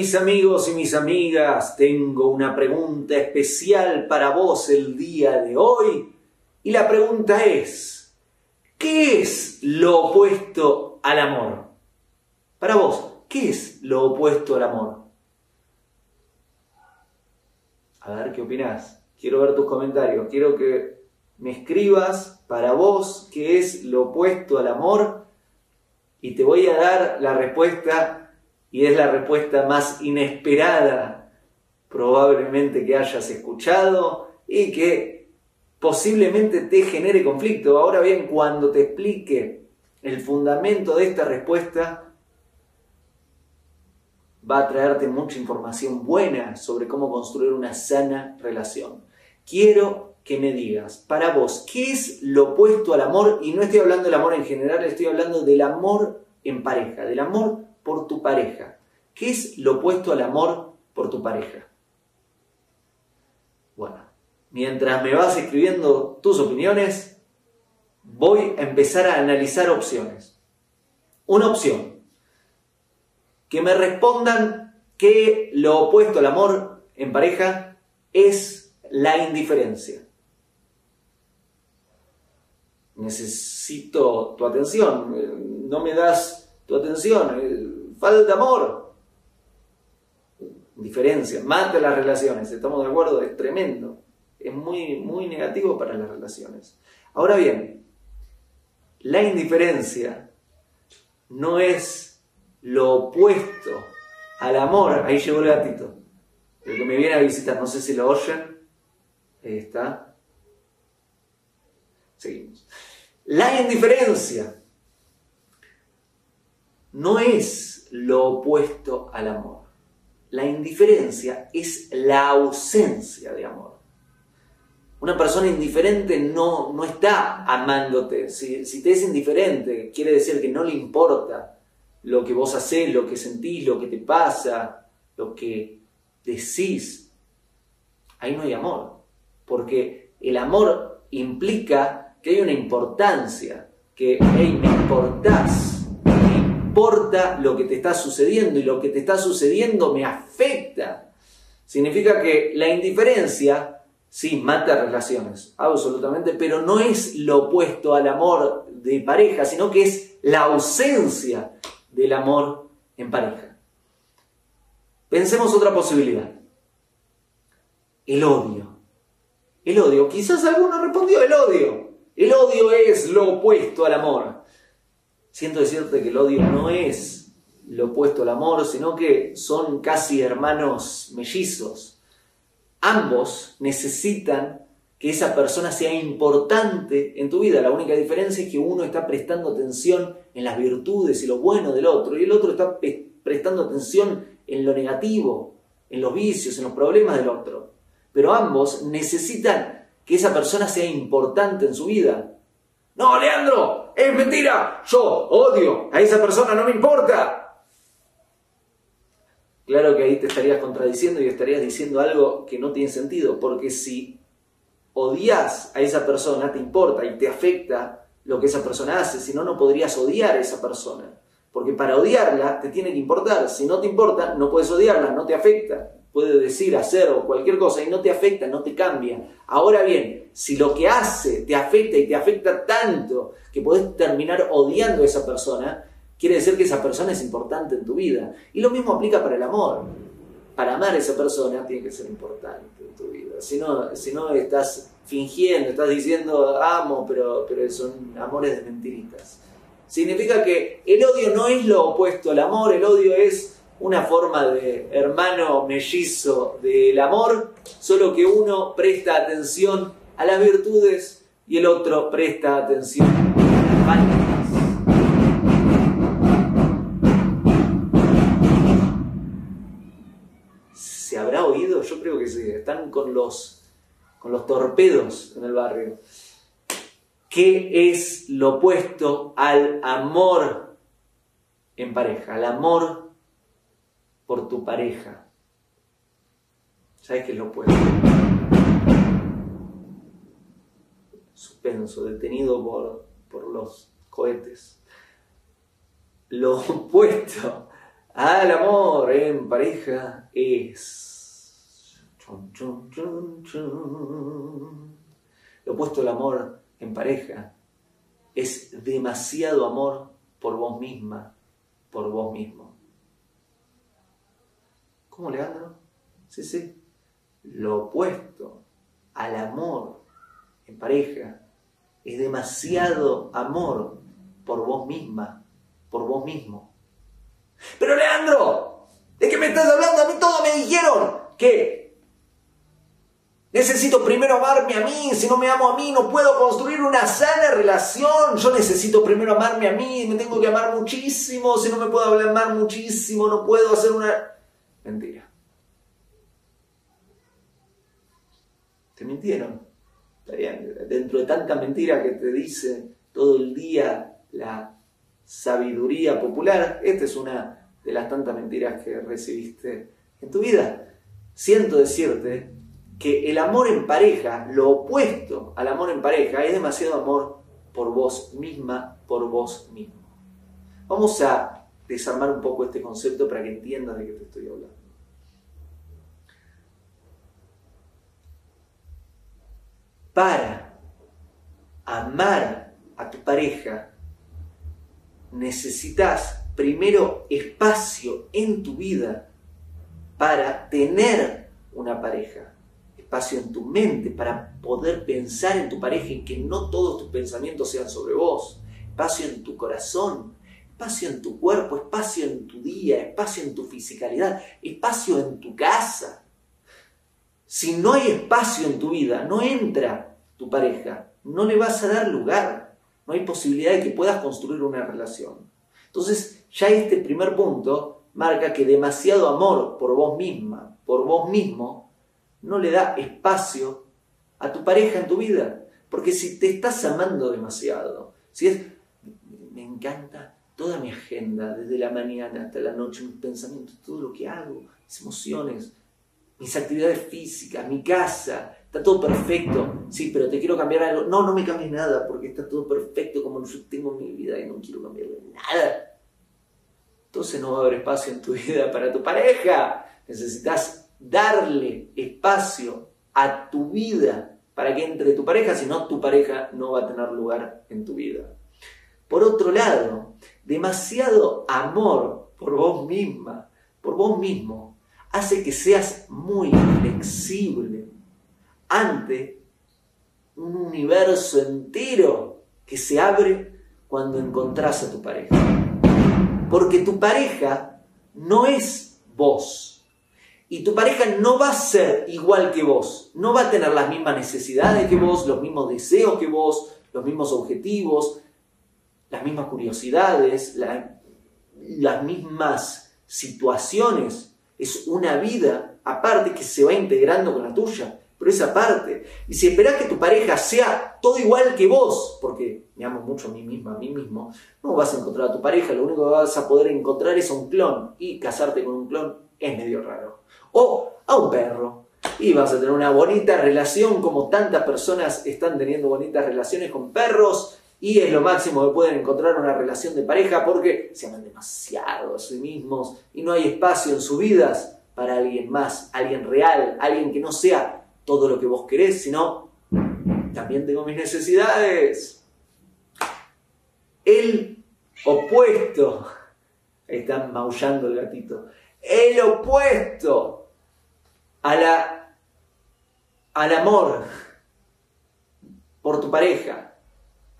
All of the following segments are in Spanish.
mis amigos y mis amigas? Tengo una pregunta especial para vos el día de hoy. Y la pregunta es, ¿qué es lo opuesto al amor? Para vos, ¿qué es lo opuesto al amor? A ver, ¿qué opinás? Quiero ver tus comentarios. Quiero que me escribas para vos qué es lo opuesto al amor y te voy a dar la respuesta y es la respuesta más inesperada probablemente que hayas escuchado y que posiblemente te genere conflicto. Ahora bien, cuando te explique el fundamento de esta respuesta, va a traerte mucha información buena sobre cómo construir una sana relación. Quiero que me digas, para vos, ¿qué es lo opuesto al amor? Y no estoy hablando del amor en general, estoy hablando del amor en pareja, del amor por tu pareja. ¿Qué es lo opuesto al amor por tu pareja? Bueno, mientras me vas escribiendo tus opiniones, voy a empezar a analizar opciones. Una opción, que me respondan que lo opuesto al amor en pareja es la indiferencia. Necesito tu atención, no me das tu atención, falta amor. Diferencia, mata las relaciones, ¿estamos de acuerdo? Es tremendo. Es muy, muy negativo para las relaciones. Ahora bien, la indiferencia no es lo opuesto al amor. Ahí llegó el gatito. El que me viene a visitar, no sé si lo oyen. Ahí está. Seguimos. La indiferencia no es lo opuesto al amor. La indiferencia es la ausencia de amor. Una persona indiferente no, no está amándote. Si, te es indiferente, quiere decir que no le importa lo que vos hacés, lo que sentís, lo que te pasa, lo que decís. Ahí no hay amor. Porque el amor implica que hay una importancia, que, hey, me importás importa lo que te está sucediendo y lo que te está sucediendo me afecta. Significa que la indiferencia, sí, mata relaciones, absolutamente, pero no es lo opuesto al amor de pareja, sino que es la ausencia del amor en pareja. Pensemos otra posibilidad. El odio. El odio. Quizás alguno respondió el odio. El odio es lo opuesto al amor siento decirte que el odio no es lo opuesto al amor, sino que son casi hermanos mellizos. Ambos necesitan que esa persona sea importante en tu vida. La única diferencia es que uno está prestando atención en las virtudes y lo bueno del otro y el otro está prestando atención en lo negativo, en los vicios, en los problemas del otro. Pero ambos necesitan que esa persona sea importante en su vida. No, Leandro, es mentira. Yo odio a esa persona, no me importa. Claro que ahí te estarías contradiciendo y estarías diciendo algo que no tiene sentido, porque si odias a esa persona, te importa y te afecta lo que esa persona hace, si no, no podrías odiar a esa persona. Porque para odiarla te tiene que importar. Si no te importa, no puedes odiarla, no te afecta puede decir, hacer o cualquier cosa y no te afecta, no te cambia. Ahora bien, si lo que hace te afecta y te afecta tanto que podés terminar odiando a esa persona, quiere decir que esa persona es importante en tu vida. Y lo mismo aplica para el amor. Para amar a esa persona tiene que ser importante en tu vida. Si no, si no estás fingiendo, estás diciendo amo, pero, pero son amores de mentiritas. Significa que el odio no es lo opuesto al amor, el odio es una forma de hermano mellizo del amor, solo que uno presta atención a las virtudes y el otro presta atención a las faltas. ¿Se habrá oído? Yo creo que sí. Están con los, con los torpedos en el barrio. ¿Qué es lo opuesto al amor en pareja? Al amor por tu pareja. ¿Sabes qué es lo opuesto? Suspenso, detenido por, por los cohetes. Lo opuesto al amor en pareja es... Lo opuesto al amor en pareja es demasiado amor por vos misma, por vos mismo. ¿Cómo, Leandro? Sí, sí. Lo opuesto al amor en pareja es demasiado amor por vos misma, por vos mismo. Pero Leandro, ¿de qué me estás hablando? A mí todo me dijeron que Necesito primero amarme a mí, si no me amo a mí no puedo construir una sana relación. Yo necesito primero amarme a mí, me tengo que amar muchísimo, si no me puedo amar muchísimo no puedo hacer una... Mentira. Te mintieron. Dentro de tanta mentira que te dice todo el día la sabiduría popular, esta es una de las tantas mentiras que recibiste en tu vida. Siento decirte que el amor en pareja, lo opuesto al amor en pareja, es demasiado amor por vos misma, por vos mismo. Vamos a desarmar un poco este concepto para que entiendas de qué te estoy hablando. Para amar a tu pareja, necesitas primero espacio en tu vida para tener una pareja espacio en tu mente para poder pensar en tu pareja y que no todos tus pensamientos sean sobre vos, espacio en tu corazón, espacio en tu cuerpo, espacio en tu día, espacio en tu fisicalidad, espacio en tu casa. Si no hay espacio en tu vida, no entra tu pareja, no le vas a dar lugar, no hay posibilidad de que puedas construir una relación. Entonces, ya este primer punto marca que demasiado amor por vos misma, por vos mismo, no le da espacio a tu pareja en tu vida. Porque si te estás amando demasiado, si es, me encanta toda mi agenda, desde la mañana hasta la noche, mis pensamientos, todo lo que hago, mis emociones, mis actividades físicas, mi casa, está todo perfecto. Sí, pero te quiero cambiar algo. No, no me cambies nada porque está todo perfecto como yo tengo mi vida y no quiero cambiarle nada. Entonces no va a haber espacio en tu vida para tu pareja. Necesitas darle espacio a tu vida para que entre tu pareja, si no, tu pareja no va a tener lugar en tu vida. Por otro lado, demasiado amor por vos misma, por vos mismo, hace que seas muy flexible ante un universo entero que se abre cuando encontrás a tu pareja. Porque tu pareja no es vos y tu pareja no va a ser igual que vos, no va a tener las mismas necesidades que vos, los mismos deseos que vos, los mismos objetivos, las mismas curiosidades, las mismas situaciones. Es una vida aparte que se va integrando con la tuya, pero esa parte. Y si esperás que tu pareja sea todo igual que vos, porque me amo mucho a mí misma, a mí mismo, no vas a encontrar a tu pareja, lo único que vas a poder encontrar es un clon. Y casarte con un clon es medio raro o a un perro. Y vas a tener una bonita relación como tantas personas están teniendo bonitas relaciones con perros y es lo máximo que pueden encontrar una relación de pareja porque se aman demasiado a sí mismos y no hay espacio en sus vidas para alguien más, alguien real, alguien que no sea todo lo que vos querés, sino también tengo mis necesidades. El opuesto, está maullando el gatito, el opuesto a la, al amor por tu pareja,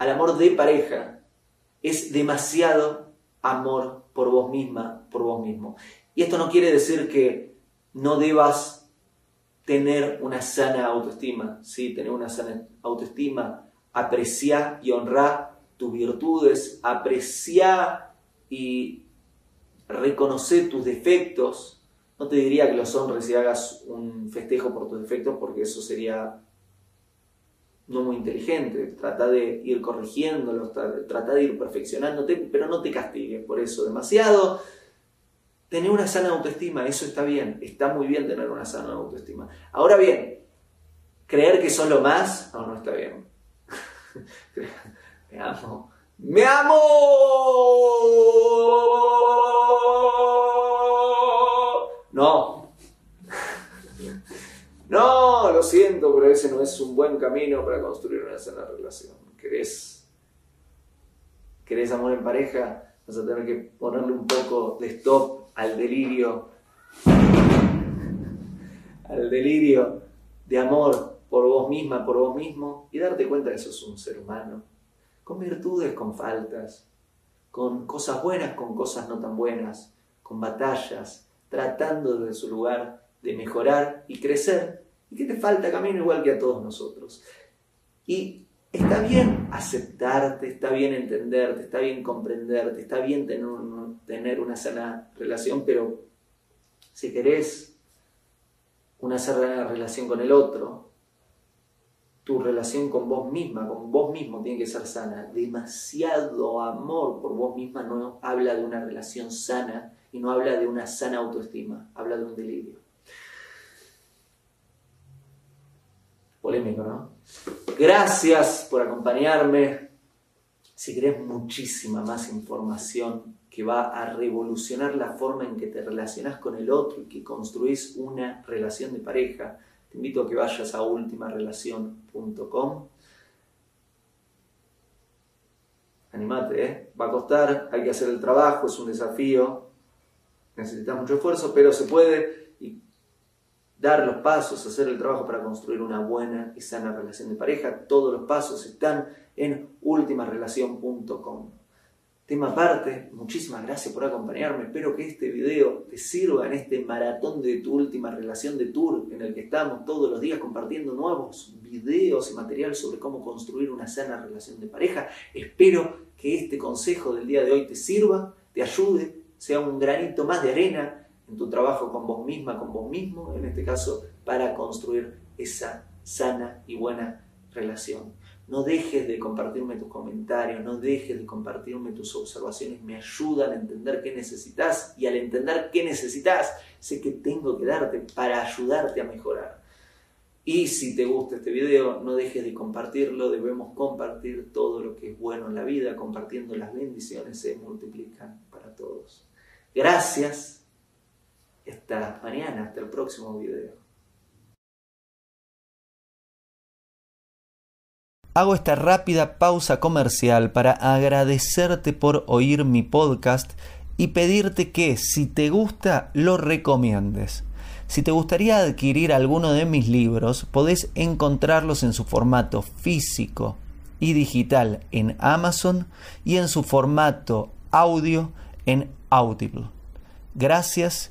al amor de pareja, es demasiado amor por vos misma, por vos mismo. Y esto no quiere decir que no debas tener una sana autoestima, ¿sí? Tener una sana autoestima, apreciar y honrar tus virtudes, apreciar y reconocer tus defectos, no te diría que los honres y hagas un festejo por tus defectos porque eso sería no muy inteligente. Trata de ir corrigiéndolos, trata de ir perfeccionándote, pero no te castigues por eso demasiado. Tener una sana autoestima, eso está bien, está muy bien tener una sana autoestima. Ahora bien, creer que son lo más, no, no está bien. Me amo. ¡Me amo! Lo siento, pero ese no es un buen camino para construir una sana relación. ¿Querés, querés amor en pareja? Vas a tener que ponerle un poco de stop al delirio, al delirio de amor por vos misma, por vos mismo, y darte cuenta que sos un ser humano, con virtudes, con faltas, con cosas buenas, con cosas no tan buenas, con batallas, tratando desde su lugar de mejorar y crecer, y que te falta camino igual que a todos nosotros. Y está bien aceptarte, está bien entenderte, está bien comprenderte, está bien tener, tener una sana relación, pero si querés una sana relación con el otro, tu relación con vos misma, con vos mismo tiene que ser sana. Demasiado amor por vos misma no habla de una relación sana y no habla de una sana autoestima, habla de un delirio. Polémico, ¿no? Gracias por acompañarme. Si querés muchísima más información que va a revolucionar la forma en que te relacionas con el otro y que construís una relación de pareja, te invito a que vayas a ultimarelación.com. Animate, ¿eh? va a costar, hay que hacer el trabajo, es un desafío, necesitas mucho esfuerzo, pero se puede dar los pasos, hacer el trabajo para construir una buena y sana relación de pareja. Todos los pasos están en ultimarelación.com. Tema aparte, muchísimas gracias por acompañarme. Espero que este video te sirva en este maratón de tu última relación de tour en el que estamos todos los días compartiendo nuevos videos y material sobre cómo construir una sana relación de pareja. Espero que este consejo del día de hoy te sirva, te ayude, sea un granito más de arena en tu trabajo con vos misma, con vos mismo, en este caso, para construir esa sana y buena relación. No dejes de compartirme tus comentarios, no dejes de compartirme tus observaciones, me ayudan a entender qué necesitas y al entender qué necesitas, sé que tengo que darte para ayudarte a mejorar. Y si te gusta este video, no dejes de compartirlo, debemos compartir todo lo que es bueno en la vida, compartiendo las bendiciones se multiplican para todos. Gracias, hasta mañana, hasta el próximo video. Hago esta rápida pausa comercial para agradecerte por oír mi podcast y pedirte que si te gusta lo recomiendes. Si te gustaría adquirir alguno de mis libros, podés encontrarlos en su formato físico y digital en Amazon y en su formato audio en Audible. Gracias